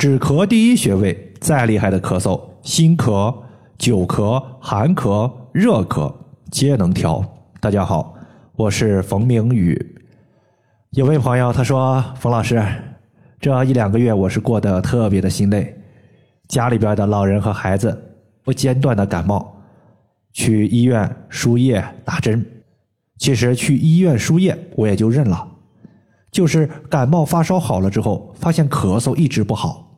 止咳第一穴位，再厉害的咳嗽，心咳、久咳、寒咳、热咳皆能调。大家好，我是冯明宇。有位朋友他说：“冯老师，这一两个月我是过得特别的心累，家里边的老人和孩子不间断的感冒，去医院输液打针。其实去医院输液我也就认了，就是感冒发烧好了之后，发现咳嗽一直不好。”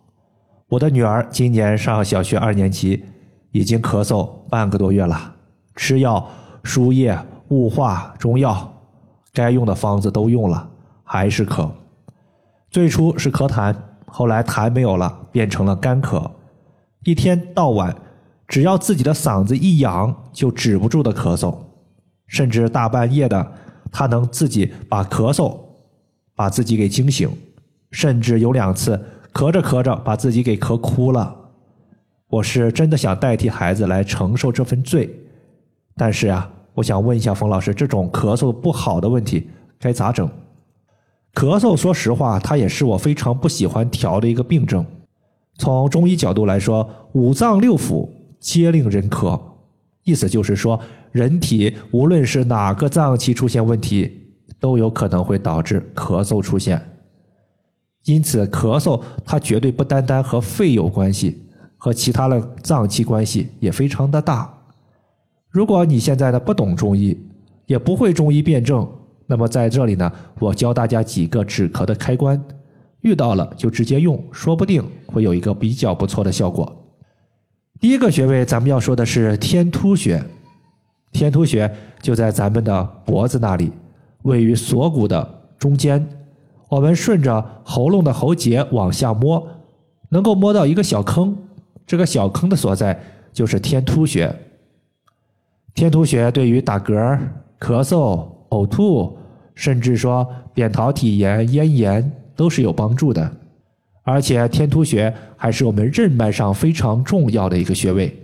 我的女儿今年上小学二年级，已经咳嗽半个多月了，吃药、输液、雾化、中药，该用的方子都用了，还是咳。最初是咳痰，后来痰没有了，变成了干咳。一天到晚，只要自己的嗓子一痒，就止不住的咳嗽，甚至大半夜的，她能自己把咳嗽把自己给惊醒，甚至有两次。咳着咳着，把自己给咳哭了。我是真的想代替孩子来承受这份罪，但是啊，我想问一下冯老师，这种咳嗽不好的问题该咋整？咳嗽，说实话，它也是我非常不喜欢调的一个病症。从中医角度来说，五脏六腑皆令人咳，意思就是说，人体无论是哪个脏器出现问题，都有可能会导致咳嗽出现。因此，咳嗽它绝对不单单和肺有关系，和其他的脏器关系也非常的大。如果你现在呢不懂中医，也不会中医辩证，那么在这里呢，我教大家几个止咳的开关，遇到了就直接用，说不定会有一个比较不错的效果。第一个穴位，咱们要说的是天突穴。天突穴就在咱们的脖子那里，位于锁骨的中间。我们顺着喉咙的喉结往下摸，能够摸到一个小坑，这个小坑的所在就是天突穴。天突穴对于打嗝、咳嗽、呕吐，甚至说扁桃体炎、咽炎都是有帮助的。而且天突穴还是我们任脉上非常重要的一个穴位，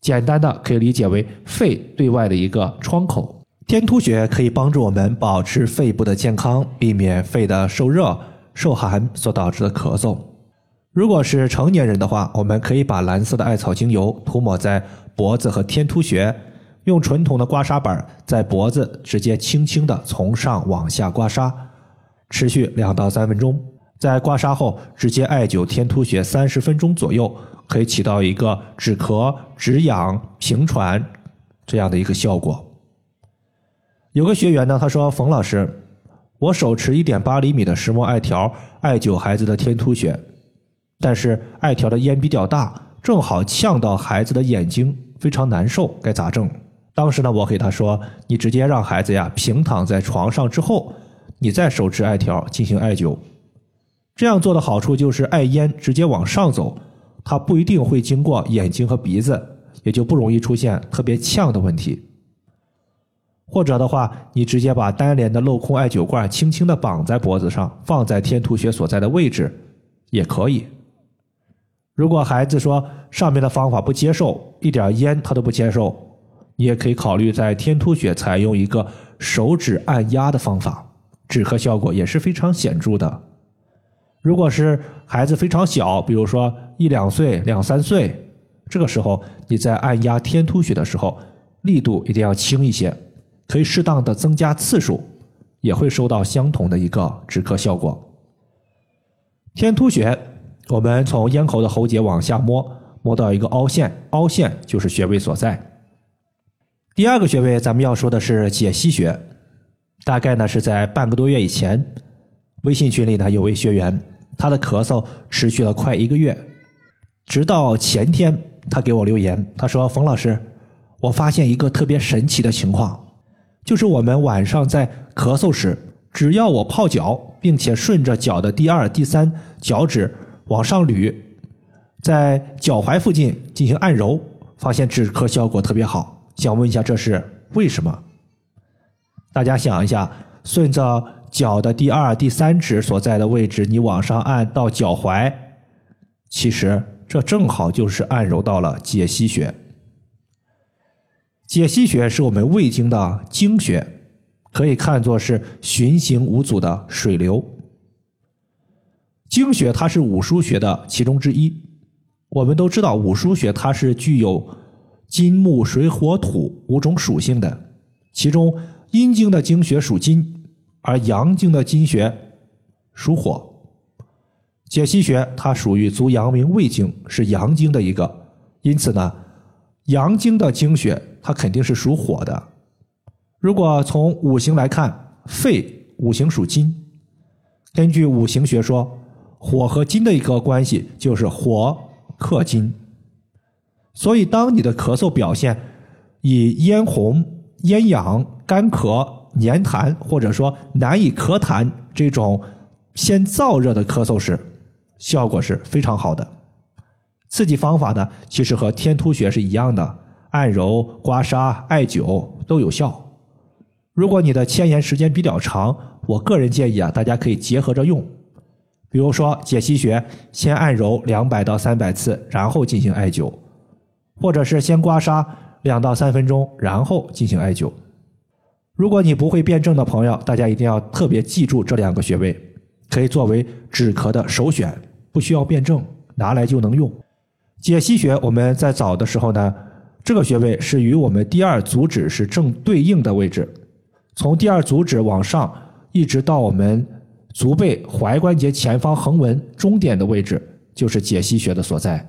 简单的可以理解为肺对外的一个窗口。天突穴可以帮助我们保持肺部的健康，避免肺的受热、受寒所导致的咳嗽。如果是成年人的话，我们可以把蓝色的艾草精油涂抹在脖子和天突穴，用纯铜的刮痧板在脖子直接轻轻的从上往下刮痧，持续两到三分钟。在刮痧后，直接艾灸天突穴三十分钟左右，可以起到一个止咳、止痒、平喘这样的一个效果。有个学员呢，他说：“冯老师，我手持一点八厘米的石墨艾条，艾灸孩子的天突穴，但是艾条的烟比较大，正好呛到孩子的眼睛，非常难受，该咋整？”当时呢，我给他说：“你直接让孩子呀平躺在床上之后，你再手持艾条进行艾灸。这样做的好处就是艾烟直接往上走，它不一定会经过眼睛和鼻子，也就不容易出现特别呛的问题。”或者的话，你直接把单联的镂空艾灸罐轻轻的绑在脖子上，放在天突穴所在的位置，也可以。如果孩子说上面的方法不接受，一点烟他都不接受，你也可以考虑在天突穴采用一个手指按压的方法，止咳效果也是非常显著的。如果是孩子非常小，比如说一两岁、两三岁，这个时候你在按压天突穴的时候，力度一定要轻一些。可以适当的增加次数，也会收到相同的一个止咳效果。天突穴，我们从咽喉的喉结往下摸，摸到一个凹陷，凹陷就是穴位所在。第二个穴位，咱们要说的是解析穴。大概呢是在半个多月以前，微信群里呢有位学员，他的咳嗽持续了快一个月，直到前天，他给我留言，他说：“冯老师，我发现一个特别神奇的情况。”就是我们晚上在咳嗽时，只要我泡脚，并且顺着脚的第二、第三脚趾往上捋，在脚踝附近进行按揉，发现止咳效果特别好。想问一下，这是为什么？大家想一下，顺着脚的第二、第三指所在的位置，你往上按到脚踝，其实这正好就是按揉到了解析穴。解析学是我们胃经的经学，可以看作是循行无阻的水流。经学它是五腧穴的其中之一。我们都知道五腧穴它是具有金木水火土五种属性的，其中阴经的经穴属金，而阳经的经穴属火。解析穴它属于足阳明胃经，是阳经的一个，因此呢，阳经的经穴它肯定是属火的。如果从五行来看，肺五行属金，根据五行学说，火和金的一个关系就是火克金，所以当你的咳嗽表现以咽红、咽痒、干咳、粘痰，或者说难以咳痰这种先燥热的咳嗽时，效果是非常好的。刺激方法呢，其实和天突穴是一样的，按揉、刮痧、艾灸都有效。如果你的牵延时间比较长，我个人建议啊，大家可以结合着用。比如说解析穴，先按揉两百到三百次，然后进行艾灸；或者是先刮痧两到三分钟，然后进行艾灸。如果你不会辩证的朋友，大家一定要特别记住这两个穴位，可以作为止咳的首选，不需要辩证，拿来就能用。解析穴我们在找的时候呢，这个穴位是与我们第二足趾是正对应的位置，从第二足趾往上，一直到我们足背踝关节前方横纹中点的位置，就是解析穴的所在。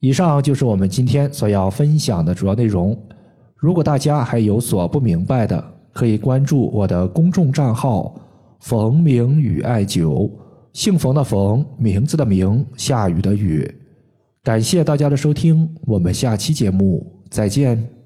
以上就是我们今天所要分享的主要内容。如果大家还有所不明白的，可以关注我的公众账号“冯明宇艾灸”，姓冯的冯，名字的名，下雨的雨。感谢大家的收听，我们下期节目再见。